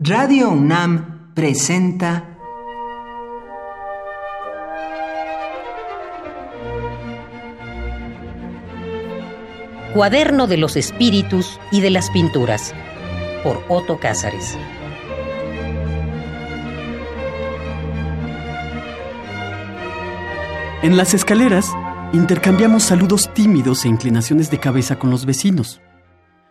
Radio UNAM presenta Cuaderno de los Espíritus y de las Pinturas por Otto Cázares. En las escaleras intercambiamos saludos tímidos e inclinaciones de cabeza con los vecinos.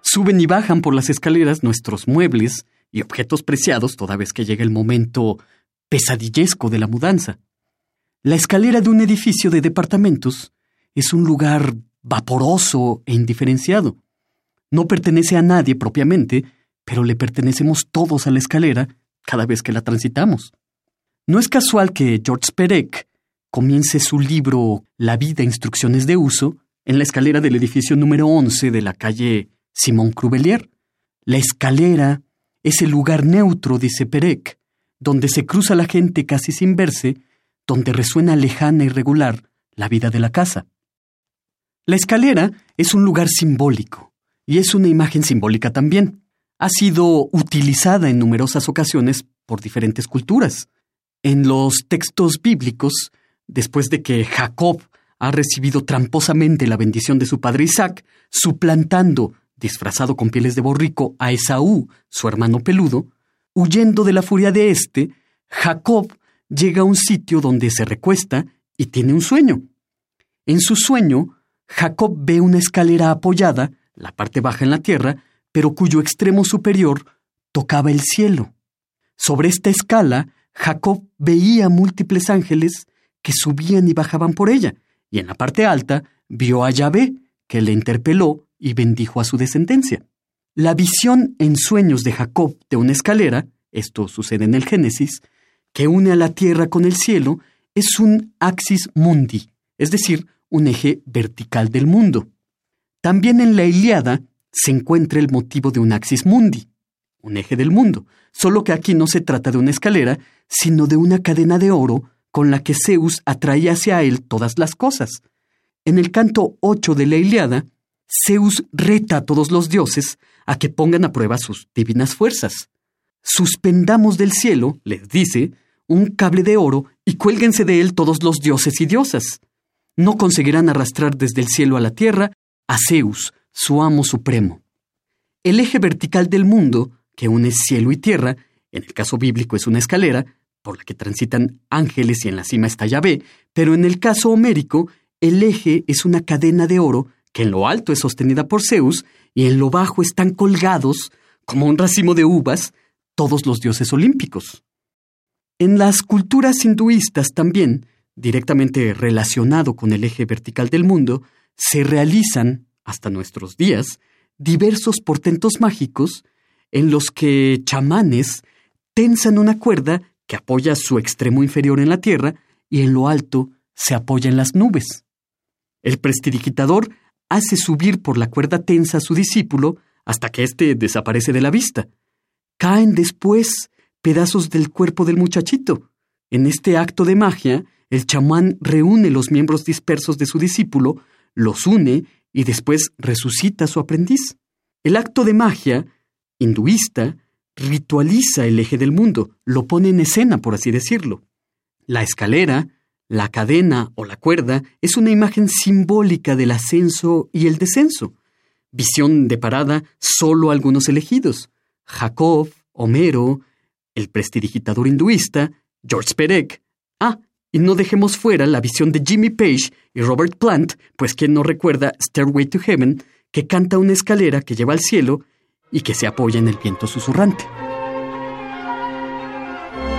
Suben y bajan por las escaleras nuestros muebles y objetos preciados toda vez que llega el momento pesadillesco de la mudanza. La escalera de un edificio de departamentos es un lugar vaporoso e indiferenciado. No pertenece a nadie propiamente, pero le pertenecemos todos a la escalera cada vez que la transitamos. No es casual que George Perec comience su libro La vida, instrucciones de uso en la escalera del edificio número 11 de la calle Simón Crubelier. La escalera es el lugar neutro, dice Perec, donde se cruza la gente casi sin verse, donde resuena lejana y regular la vida de la casa. La escalera es un lugar simbólico, y es una imagen simbólica también. Ha sido utilizada en numerosas ocasiones por diferentes culturas. En los textos bíblicos, después de que Jacob ha recibido tramposamente la bendición de su padre Isaac, suplantando disfrazado con pieles de borrico, a Esaú, su hermano peludo, huyendo de la furia de éste, Jacob llega a un sitio donde se recuesta y tiene un sueño. En su sueño, Jacob ve una escalera apoyada, la parte baja en la tierra, pero cuyo extremo superior tocaba el cielo. Sobre esta escala, Jacob veía múltiples ángeles que subían y bajaban por ella, y en la parte alta vio a Yahvé, que le interpeló y bendijo a su descendencia. La visión en sueños de Jacob de una escalera, esto sucede en el Génesis, que une a la tierra con el cielo, es un axis mundi, es decir, un eje vertical del mundo. También en la Iliada se encuentra el motivo de un axis mundi, un eje del mundo, solo que aquí no se trata de una escalera, sino de una cadena de oro con la que Zeus atraía hacia él todas las cosas. En el canto 8 de la Iliada, Zeus reta a todos los dioses a que pongan a prueba sus divinas fuerzas. Suspendamos del cielo, les dice, un cable de oro y cuélguense de él todos los dioses y diosas. No conseguirán arrastrar desde el cielo a la tierra a Zeus, su amo supremo. El eje vertical del mundo, que une cielo y tierra, en el caso bíblico es una escalera, por la que transitan ángeles y en la cima está Yahvé, pero en el caso homérico, el eje es una cadena de oro que en lo alto es sostenida por Zeus y en lo bajo están colgados, como un racimo de uvas, todos los dioses olímpicos. En las culturas hinduistas también, directamente relacionado con el eje vertical del mundo, se realizan, hasta nuestros días, diversos portentos mágicos en los que chamanes tensan una cuerda que apoya su extremo inferior en la tierra y en lo alto se apoya en las nubes. El prestidigitador hace subir por la cuerda tensa a su discípulo hasta que éste desaparece de la vista. Caen después pedazos del cuerpo del muchachito. En este acto de magia, el chamán reúne los miembros dispersos de su discípulo, los une y después resucita a su aprendiz. El acto de magia, hinduista, ritualiza el eje del mundo, lo pone en escena, por así decirlo. La escalera, la cadena o la cuerda es una imagen simbólica del ascenso y el descenso. Visión de parada solo algunos elegidos. Jacob, Homero, el prestidigitador hinduista, George Perec. Ah, y no dejemos fuera la visión de Jimmy Page y Robert Plant, pues quien no recuerda Stairway to Heaven, que canta una escalera que lleva al cielo y que se apoya en el viento susurrante.